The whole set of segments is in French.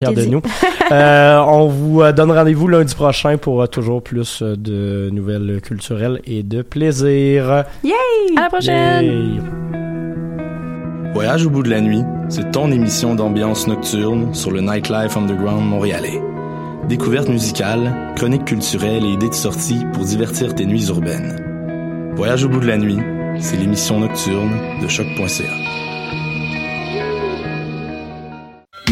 de nous. Euh, on vous euh, donne rendez-vous lundi prochain pour euh, toujours plus de nouvelles culturelles et de plaisir. Yay! À la prochaine! Yay. Voyage au bout de la nuit, c'est ton émission d'ambiance nocturne sur le Nightlife Underground montréalais. Découvertes musicales, chroniques culturelles et idées de sortie pour divertir tes nuits urbaines. Voyage au bout de la nuit, c'est l'émission nocturne de choc.ca.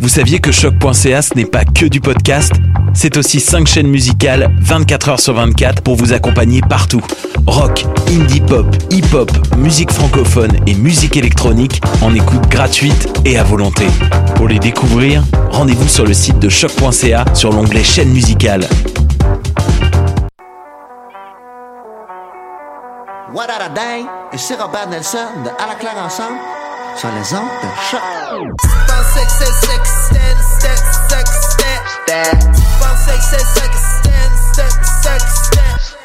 vous saviez que choc.ca ce n'est pas que du podcast C'est aussi 5 chaînes musicales 24 heures sur 24 pour vous accompagner partout. Rock, indie pop, hip-hop, musique francophone et musique électronique en écoute gratuite et à volonté. Pour les découvrir, rendez-vous sur le site de choc.ca sur l'onglet chaîne musicale. What Robert Nelson À la sur les ondes de choc. six, six, six,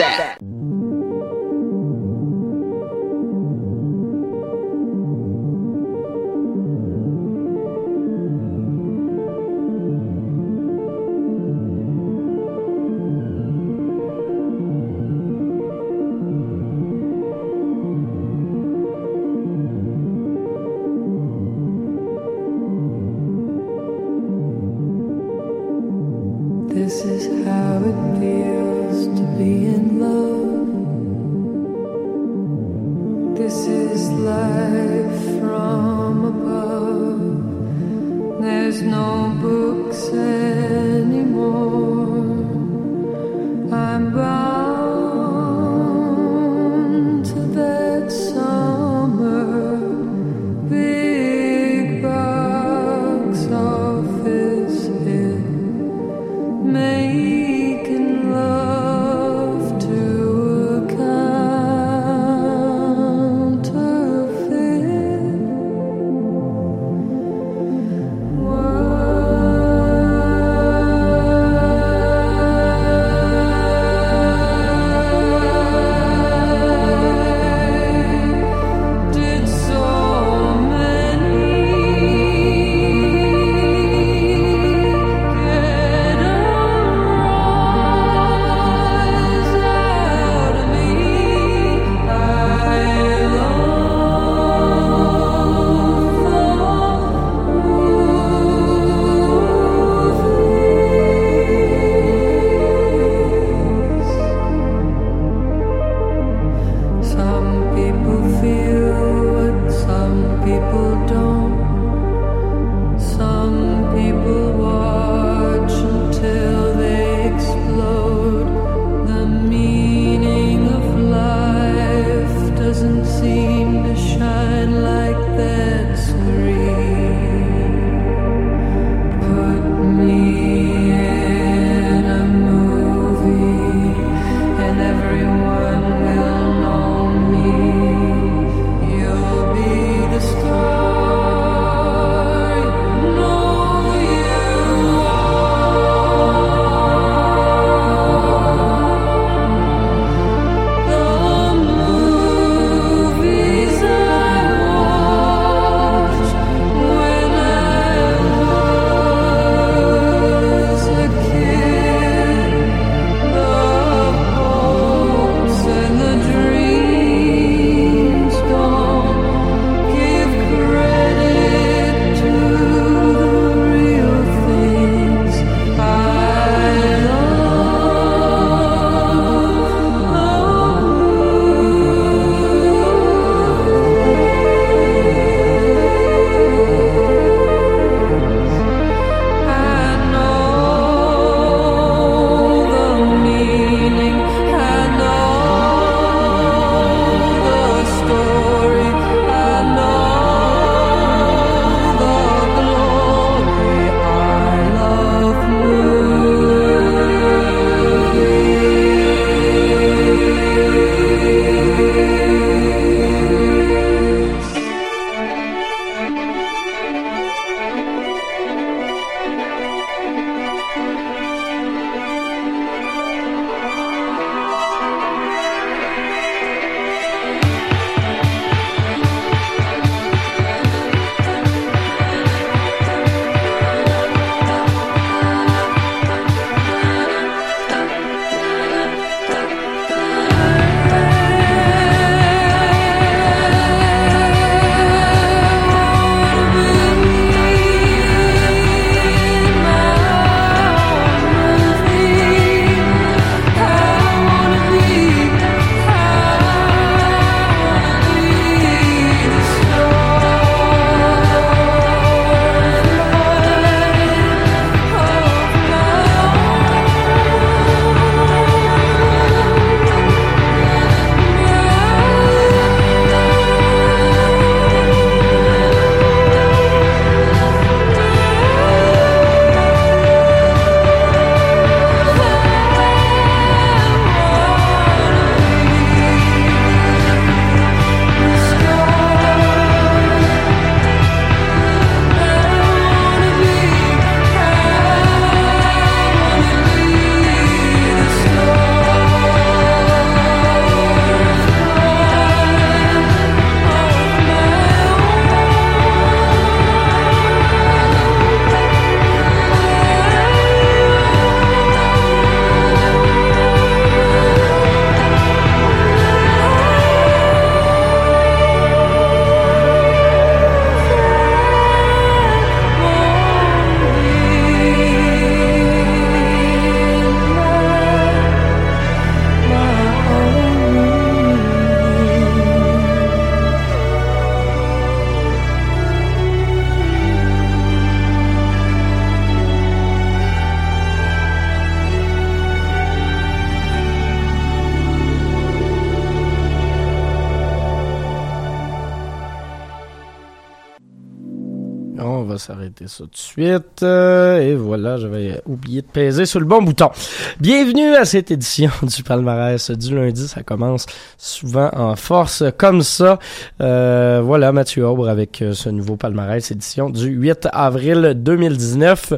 ten, ça tout de suite. Euh, et voilà, j'avais oublié de peser sur le bon bouton. Bienvenue à cette édition du palmarès du lundi. Ça commence souvent en force comme ça. Euh, voilà, Mathieu Aubre avec euh, ce nouveau palmarès édition du 8 avril 2019.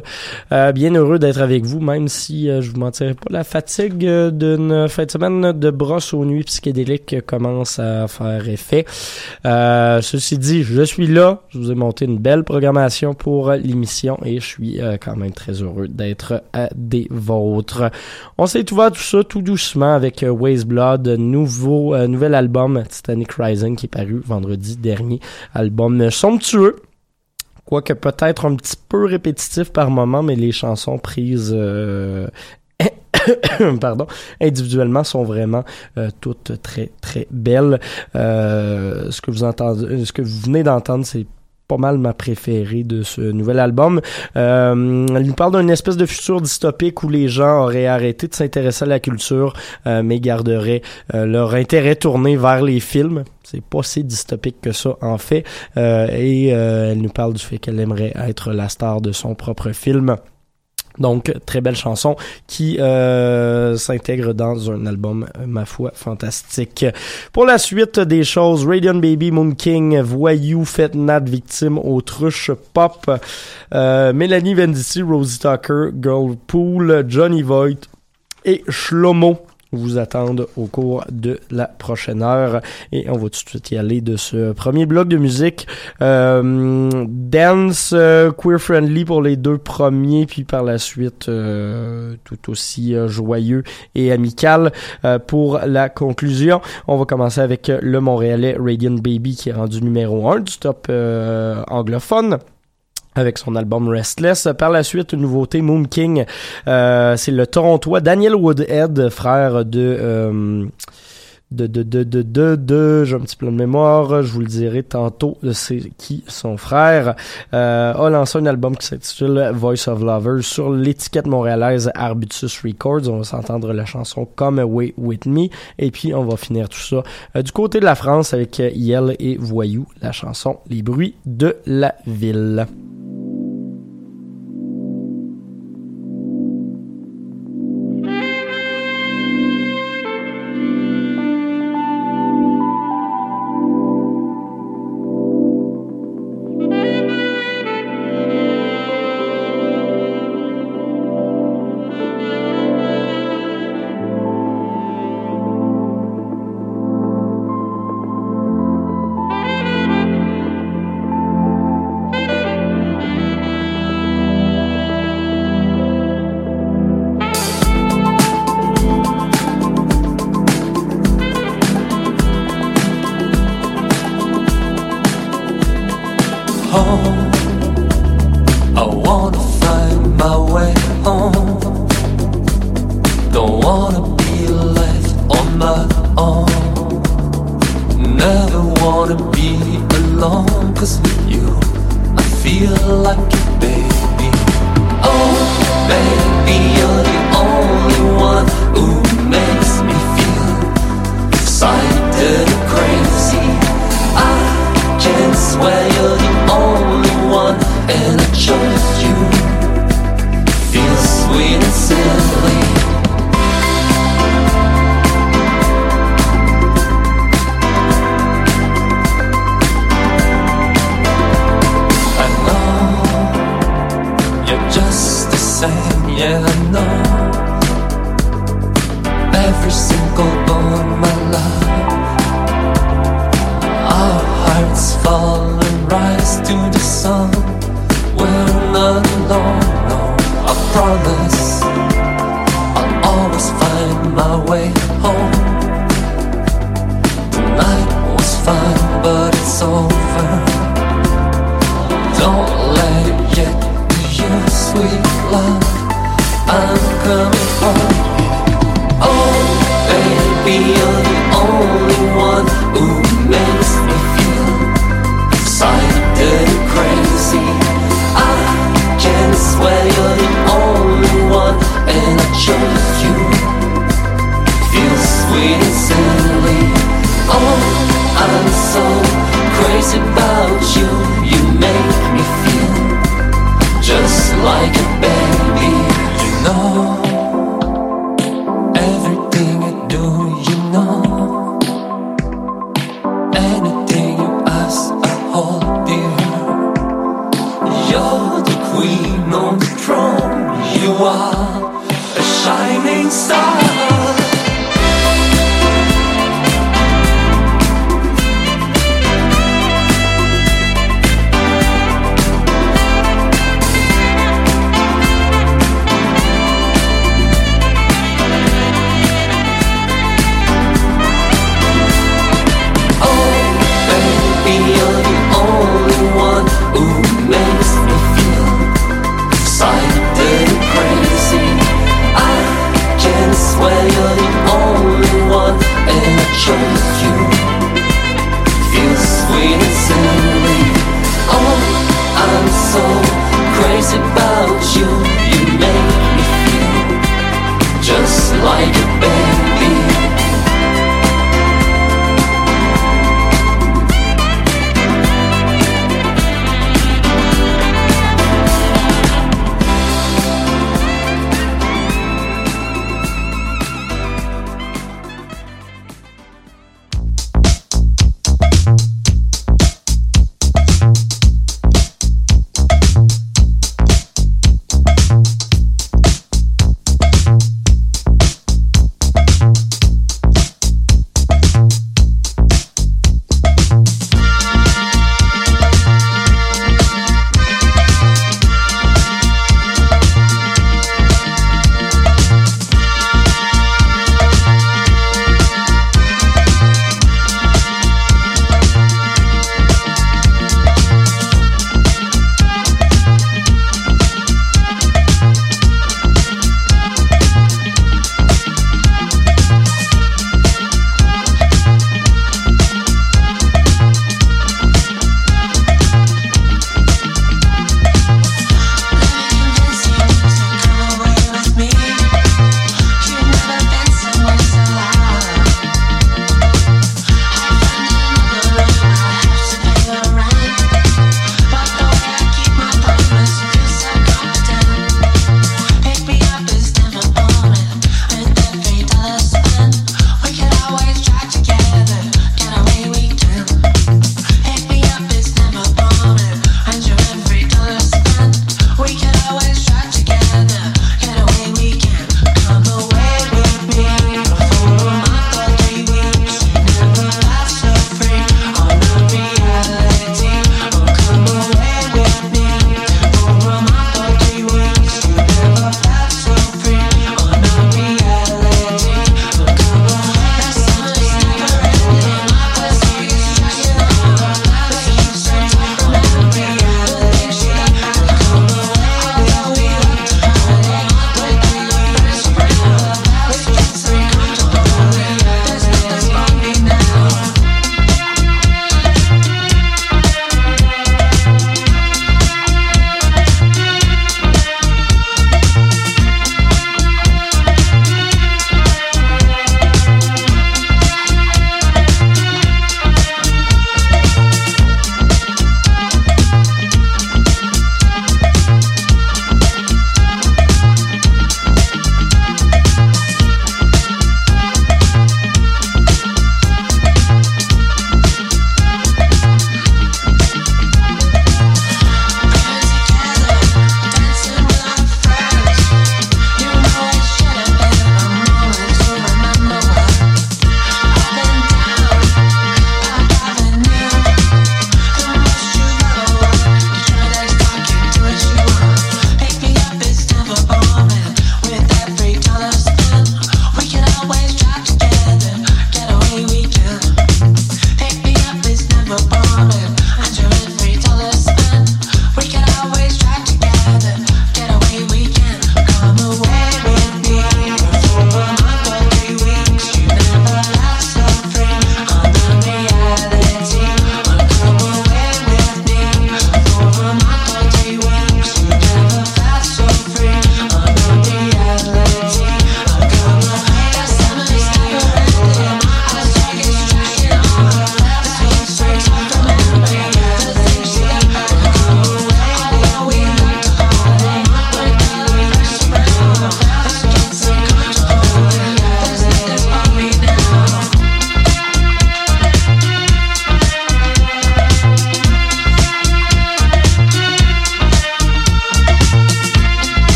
Euh, bien heureux d'être avec vous, même si euh, je vous mentirai pas, la fatigue d'une fin de semaine de brosse aux nuits psychédéliques commence à faire effet. Ceci dit, je suis là. Je vous ai monté une belle programmation pour l'émission et je suis euh, quand même très heureux d'être à des vôtres. On s'est ouvert tout ça tout doucement avec euh, Waze Blood, nouveau euh, nouvel album Titanic Rising qui est paru vendredi dernier. Album somptueux. Quoique peut-être un petit peu répétitif par moment, mais les chansons prises euh, pardon, individuellement sont vraiment euh, toutes très très belles. Euh, ce que vous entendez, ce que vous venez d'entendre, c'est pas mal ma préférée de ce nouvel album. Euh, elle nous parle d'une espèce de futur dystopique où les gens auraient arrêté de s'intéresser à la culture, euh, mais garderaient euh, leur intérêt tourné vers les films. C'est pas si dystopique que ça, en fait. Euh, et euh, elle nous parle du fait qu'elle aimerait être la star de son propre film. Donc, très belle chanson qui euh, s'intègre dans un album, ma foi, fantastique. Pour la suite des choses, Radiant Baby, Moon King, Voyou, Fête Nat, Victime, Autruche, Pop, euh, Mélanie Venditti, Rosie Tucker, Girlpool, Johnny Voight et Shlomo vous attendent au cours de la prochaine heure. Et on va tout de suite y aller de ce premier bloc de musique. Euh, dance, euh, queer friendly pour les deux premiers, puis par la suite euh, tout aussi euh, joyeux et amical pour la conclusion. On va commencer avec le Montréalais Radiant Baby qui est rendu numéro 1 du top anglophone avec son album Restless. Par la suite, une nouveauté, Moon King. Euh, c'est le Torontois Daniel Woodhead, frère de... Euh, de, de, de, de, de, de, j'ai un petit peu de mémoire, je vous le dirai tantôt, c'est qui son frère, euh, a lancé un album qui s'intitule Voice of Lovers sur l'étiquette montréalaise Arbutus Records. On va s'entendre la chanson Come Away With Me, et puis on va finir tout ça euh, du côté de la France avec Yel et Voyou, la chanson Les bruits de la ville.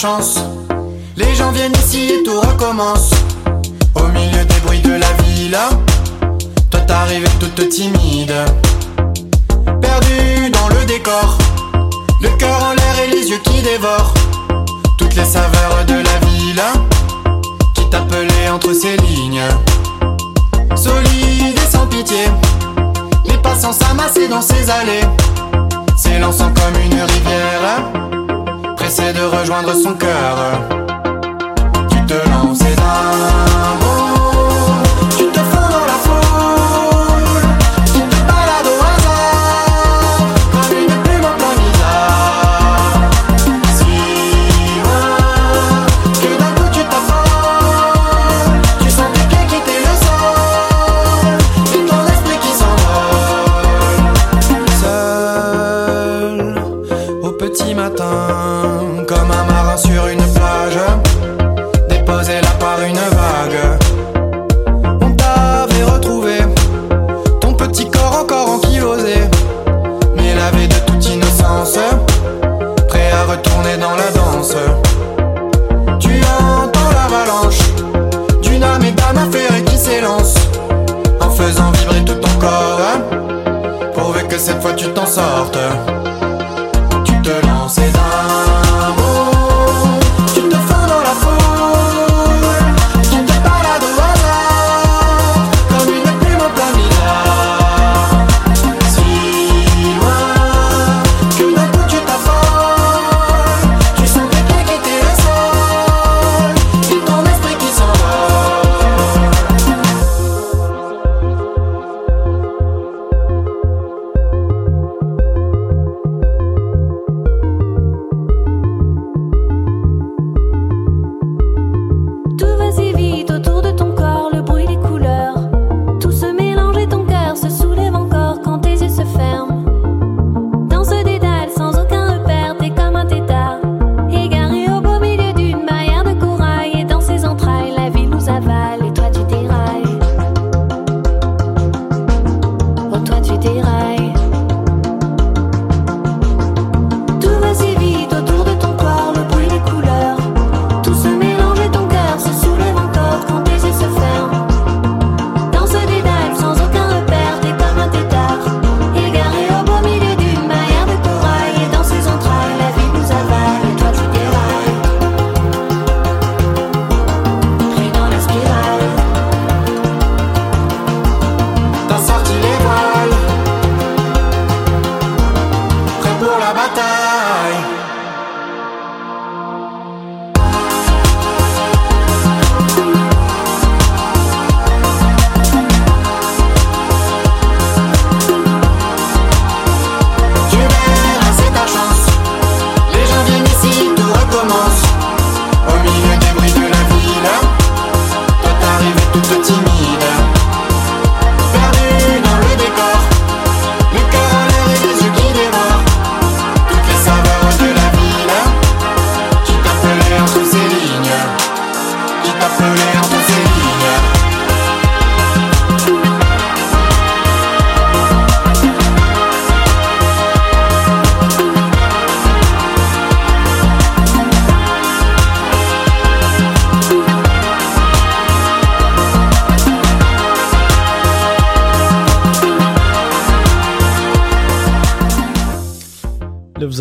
chance. softer.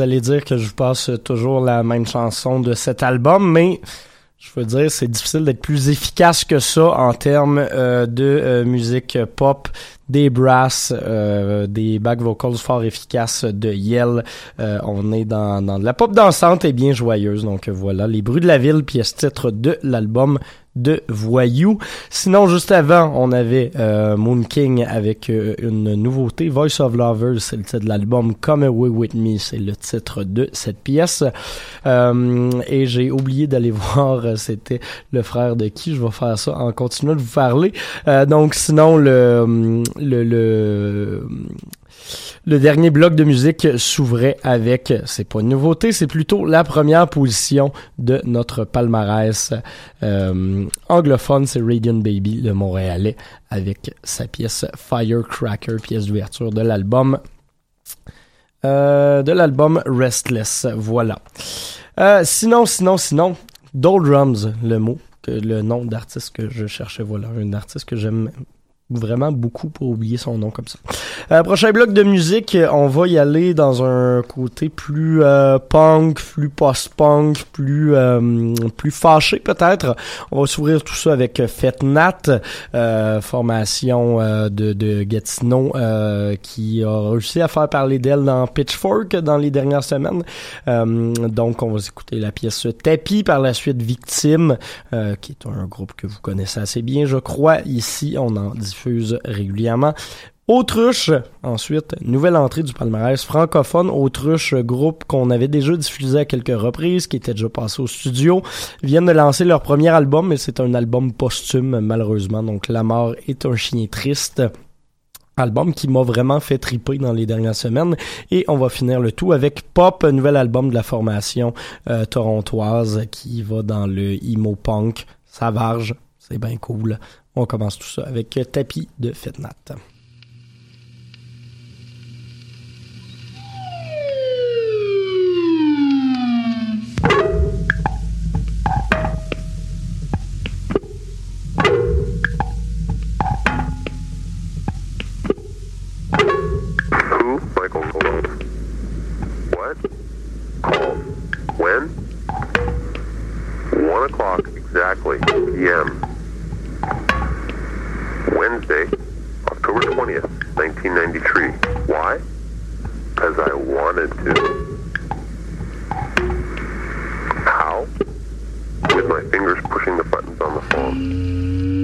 allez dire que je vous passe toujours la même chanson de cet album, mais je veux dire, c'est difficile d'être plus efficace que ça en termes euh, de euh, musique pop, des brasses, euh, des back vocals fort efficaces de Yell. on est dans, dans de la pop dansante et bien joyeuse. Donc voilà, les bruits de la ville, pièce titre de l'album de voyous. Sinon, juste avant, on avait euh, Moon King avec euh, une nouveauté, Voice of Lovers, c'est le titre de l'album. Come Away With Me, c'est le titre de cette pièce. Euh, et j'ai oublié d'aller voir, euh, c'était le frère de qui, je vais faire ça en continuant de vous parler. Euh, donc sinon, le, le, le le dernier bloc de musique s'ouvrait avec, c'est pas une nouveauté, c'est plutôt la première position de notre palmarès euh, anglophone, c'est Radiant Baby, le Montréalais, avec sa pièce Firecracker, pièce d'ouverture de l'album. Euh, de l'album Restless, voilà. Euh, sinon, sinon, sinon, Doldrums, le mot, le nom d'artiste que je cherchais, voilà, un artiste que j'aime vraiment beaucoup pour oublier son nom comme ça. Euh, prochain bloc de musique, on va y aller dans un côté plus euh, punk, plus post-punk, plus euh, plus fâché peut-être. On va s'ouvrir tout ça avec Fetnat, euh, formation euh, de, de Gatineau euh, qui a réussi à faire parler d'elle dans Pitchfork dans les dernières semaines. Donc on va écouter la pièce Tapis par la suite Victime, qui est un groupe que vous connaissez assez bien, je crois. Ici, on en diffuse Autruche, ensuite, nouvelle entrée du palmarès francophone. Autruche, groupe qu'on avait déjà diffusé à quelques reprises, qui était déjà passé au studio, viennent de lancer leur premier album, mais c'est un album posthume, malheureusement. Donc, La mort est un chien triste album qui m'a vraiment fait triper dans les dernières semaines et on va finir le tout avec Pop, un nouvel album de la formation euh, torontoise qui va dans le emo punk, Savage, c'est bien cool. On commence tout ça avec Tapis de p.m. Wednesday, October 20th, 1993. Why? Because I wanted to. How? With my fingers pushing the buttons on the phone.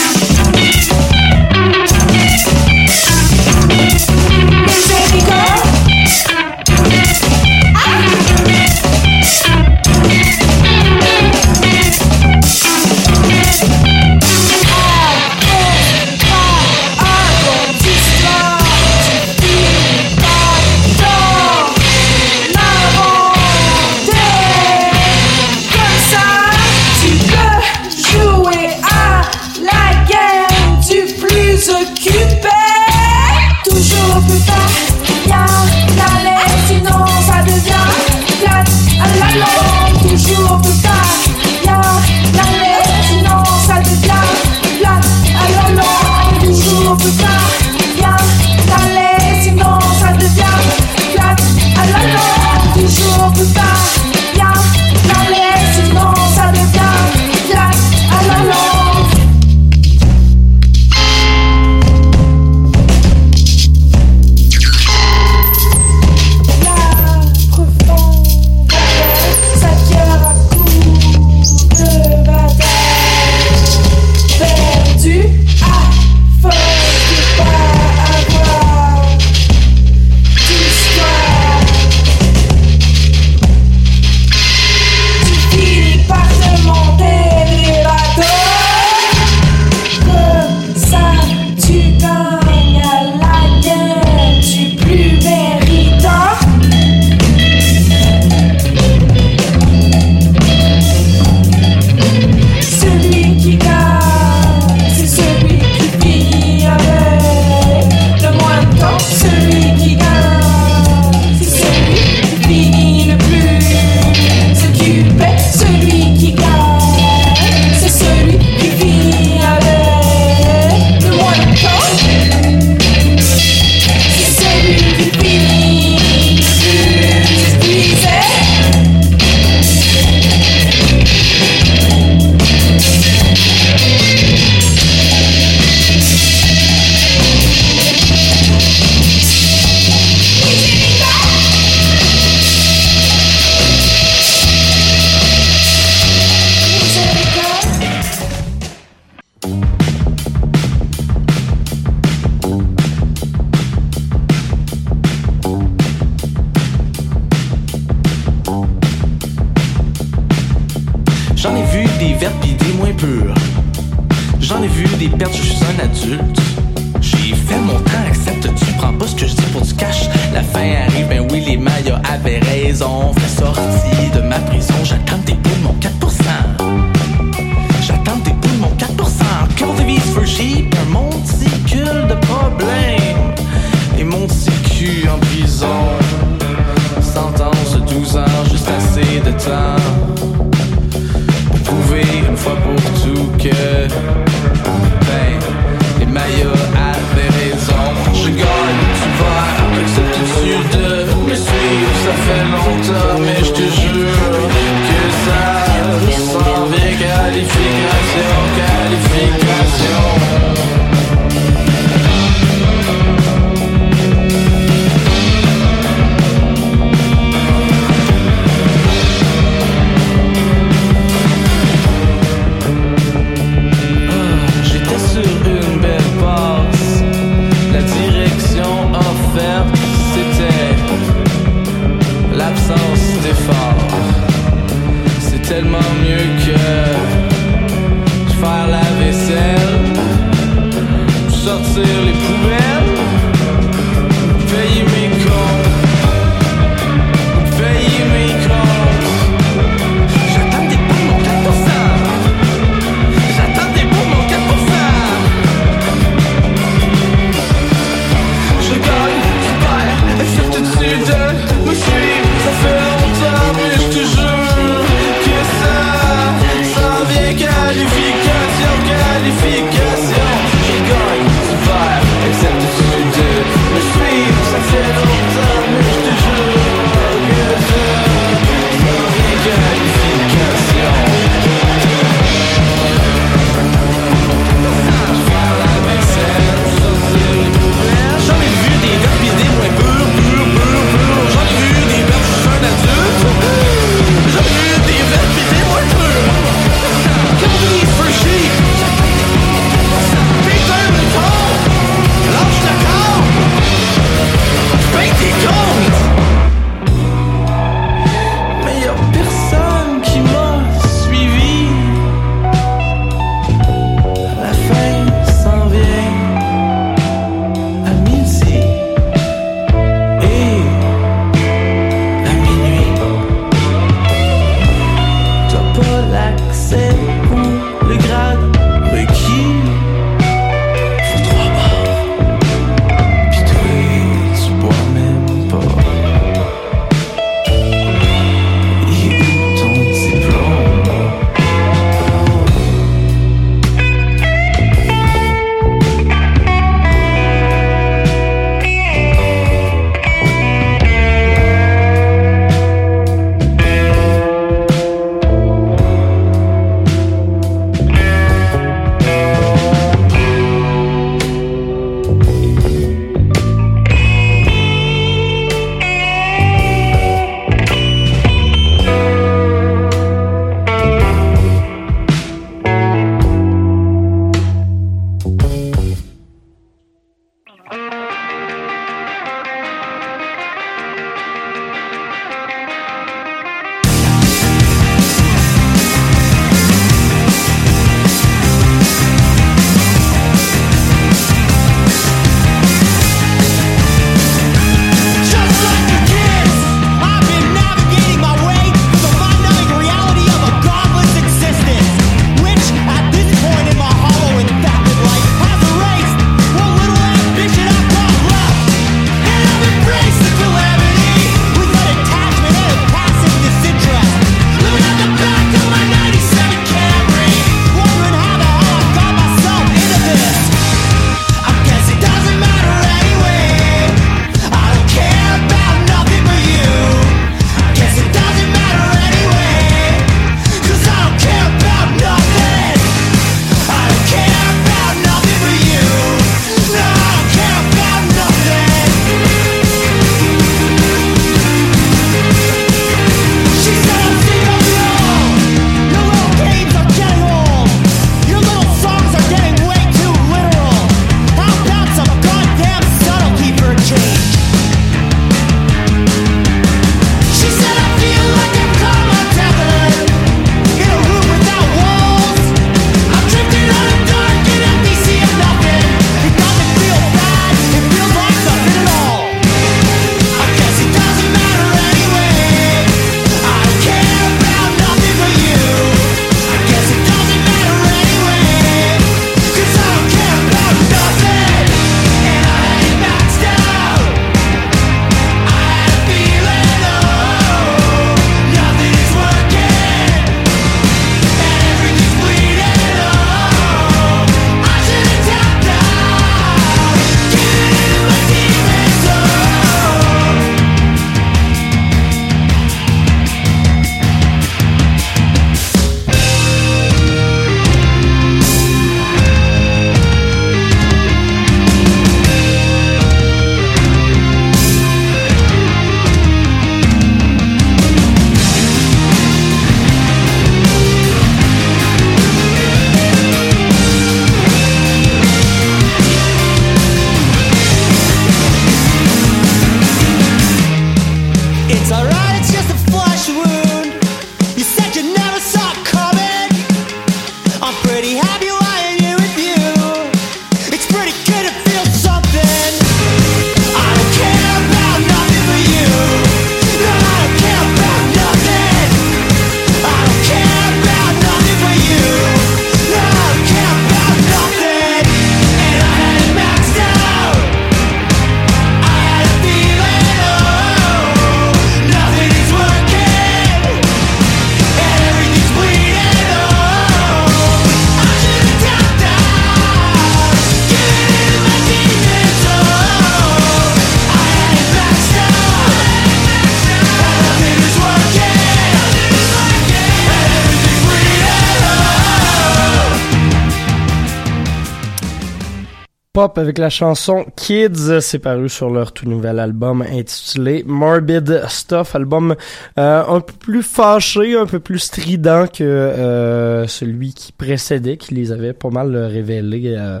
Pop avec la chanson Kids. C'est paru sur leur tout nouvel album intitulé Morbid Stuff. Album euh, un peu plus fâché, un peu plus strident que euh, celui qui précédait, qui les avait pas mal révélés euh,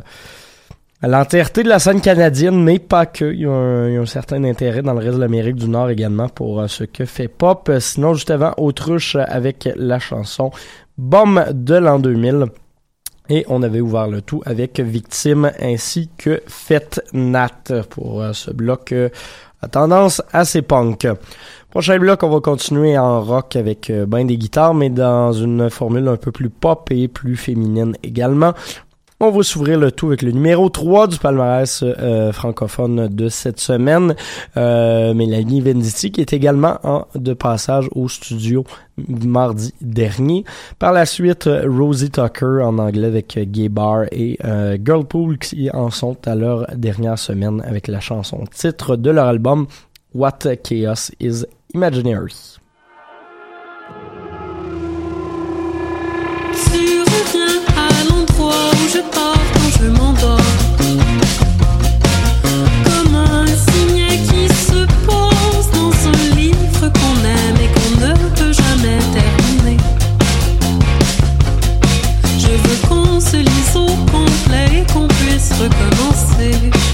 à l'entièreté de la scène canadienne, mais pas que. Il y, a un, il y a un certain intérêt dans le reste de l'Amérique du Nord également pour euh, ce que fait Pop. Sinon, juste avant, Autruche avec la chanson Bombe de l'an 2000. Et on avait ouvert le tout avec Victime ainsi que Fête Nat pour euh, ce bloc euh, à tendance assez punk. Prochain bloc, on va continuer en rock avec euh, ben des guitares, mais dans une formule un peu plus pop et plus féminine également. On va s'ouvrir le tout avec le numéro 3 du palmarès euh, francophone de cette semaine. Euh, Mélanie Venditti qui est également en, de passage au studio mardi dernier. Par la suite, Rosie Tucker en anglais avec Gay Bar et euh, Girlpool qui en sont à leur dernière semaine avec la chanson titre de leur album What Chaos is Imaginary. Où je pars quand je m'endors. Comme un signet qui se pose dans un livre qu'on aime et qu'on ne peut jamais terminer. Je veux qu'on se lise au complet et qu'on puisse recommencer.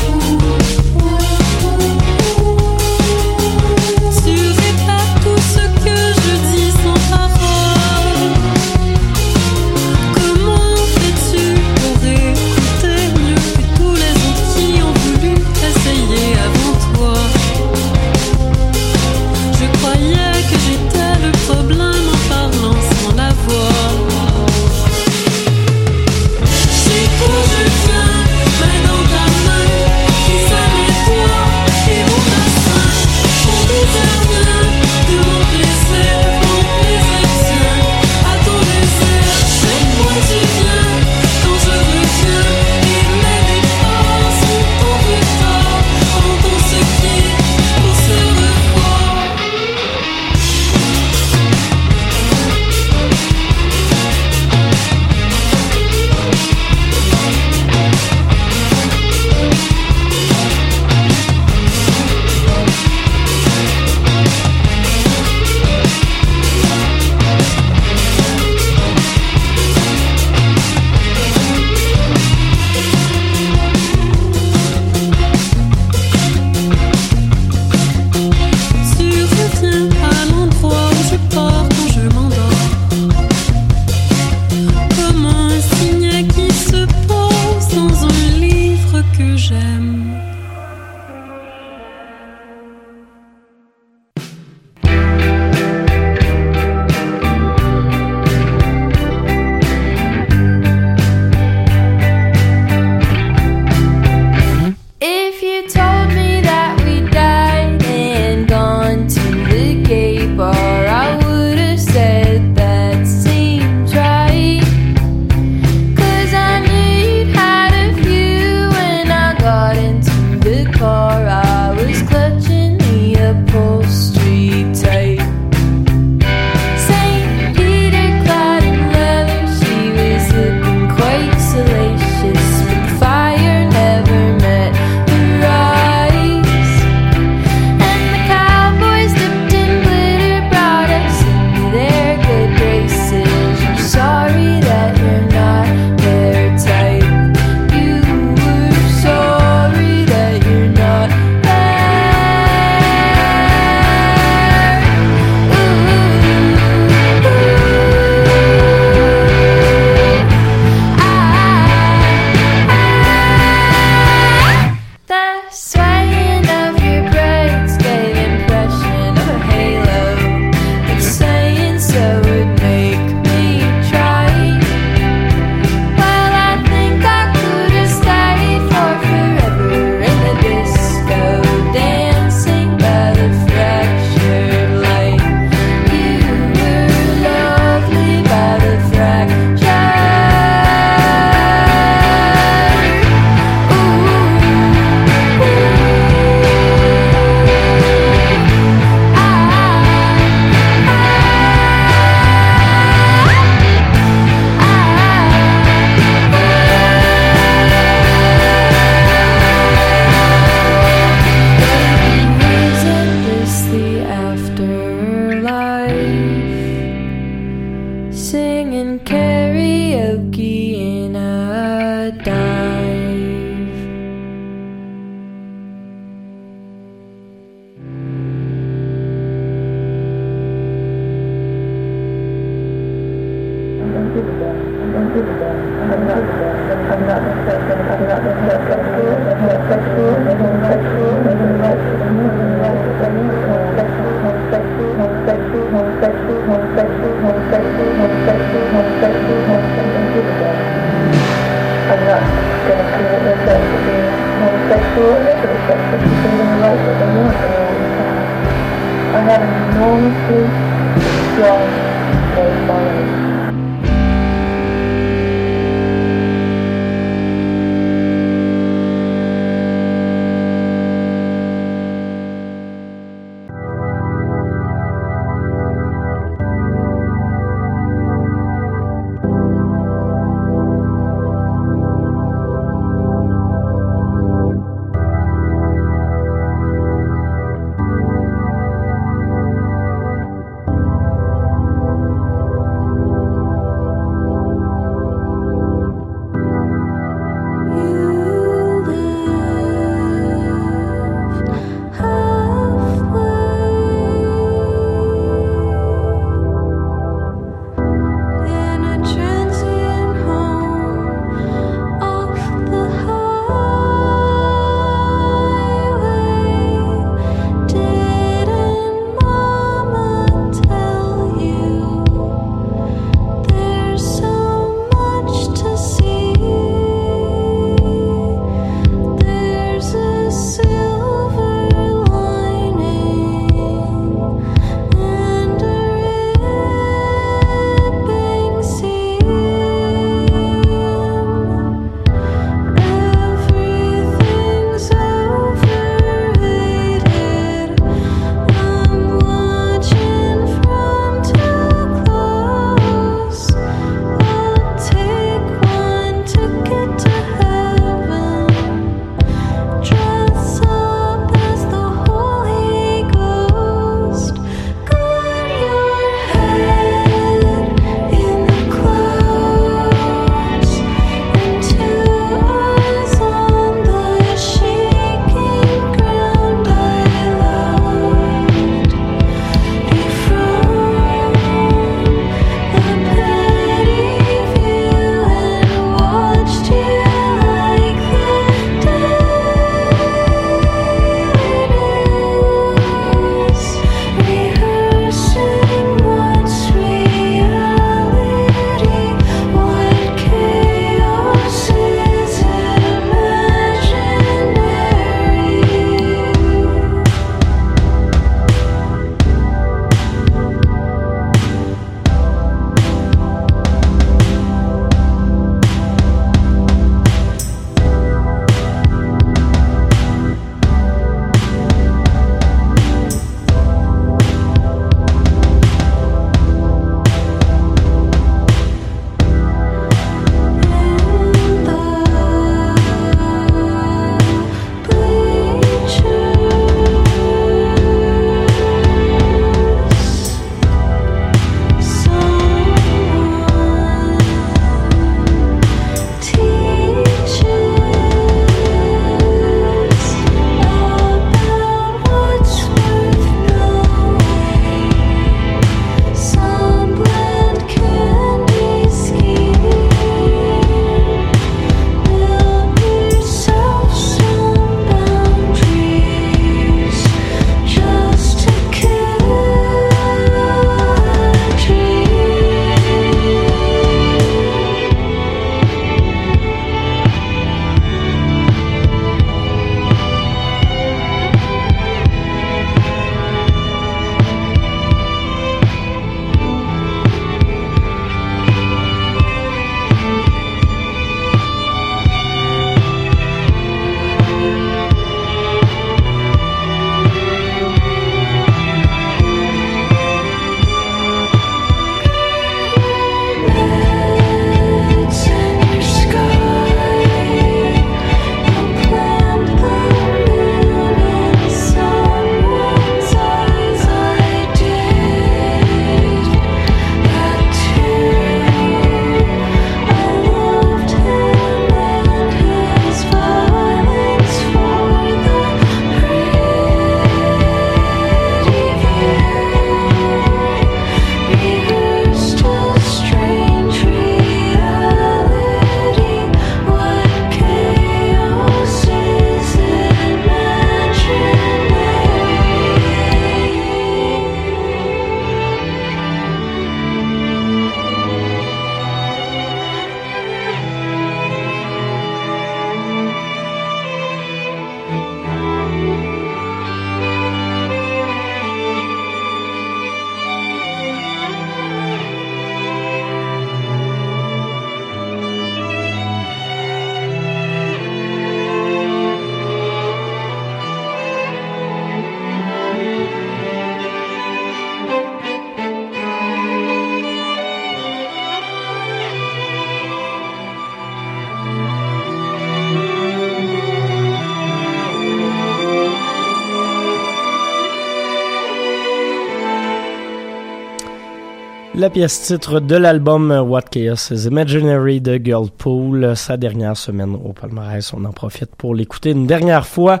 Pièce titre de l'album What Chaos is Imaginary de Girlpool, sa dernière semaine au palmarès. On en profite pour l'écouter une dernière fois.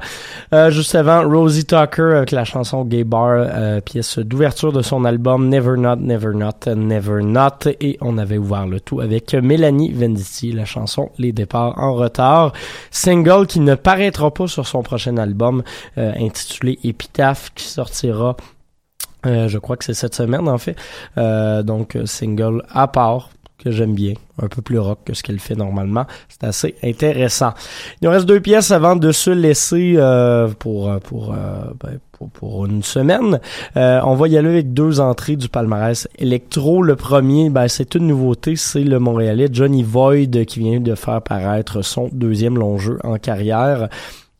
Euh, juste avant, Rosie Tucker avec la chanson Gay Bar, euh, pièce d'ouverture de son album Never Not, Never Not, Never Not. Et on avait ouvert le tout avec Mélanie Venditti, la chanson Les départs en retard. Single qui ne paraîtra pas sur son prochain album euh, intitulé Epitaph qui sortira euh, je crois que c'est cette semaine en fait. Euh, donc single à part que j'aime bien, un peu plus rock que ce qu'elle fait normalement. C'est assez intéressant. Il nous reste deux pièces avant de se laisser euh, pour pour, ben, pour pour une semaine. on va y aller avec deux entrées du palmarès électro. Le premier, ben, c'est une nouveauté, c'est le Montréalais Johnny Void qui vient de faire paraître son deuxième long jeu en carrière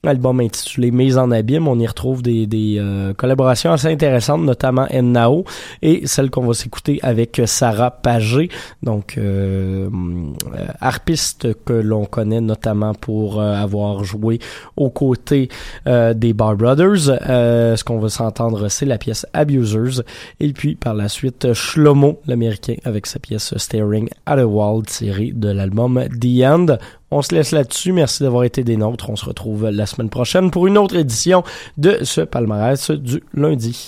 album intitulé Mise en abîme. On y retrouve des, des euh, collaborations assez intéressantes, notamment Nao et celle qu'on va s'écouter avec Sarah Pagé, donc euh, euh harpiste que l'on connaît notamment pour euh, avoir joué aux côtés des Bar Brothers. ce qu'on va s'entendre, c'est la pièce Abusers, et puis par la suite Shlomo, l'américain, avec sa pièce Staring at a Wall, tirée de l'album The End. On se laisse là-dessus. Merci d'avoir été des nôtres. On se retrouve la semaine prochaine pour une autre édition de ce palmarès du lundi.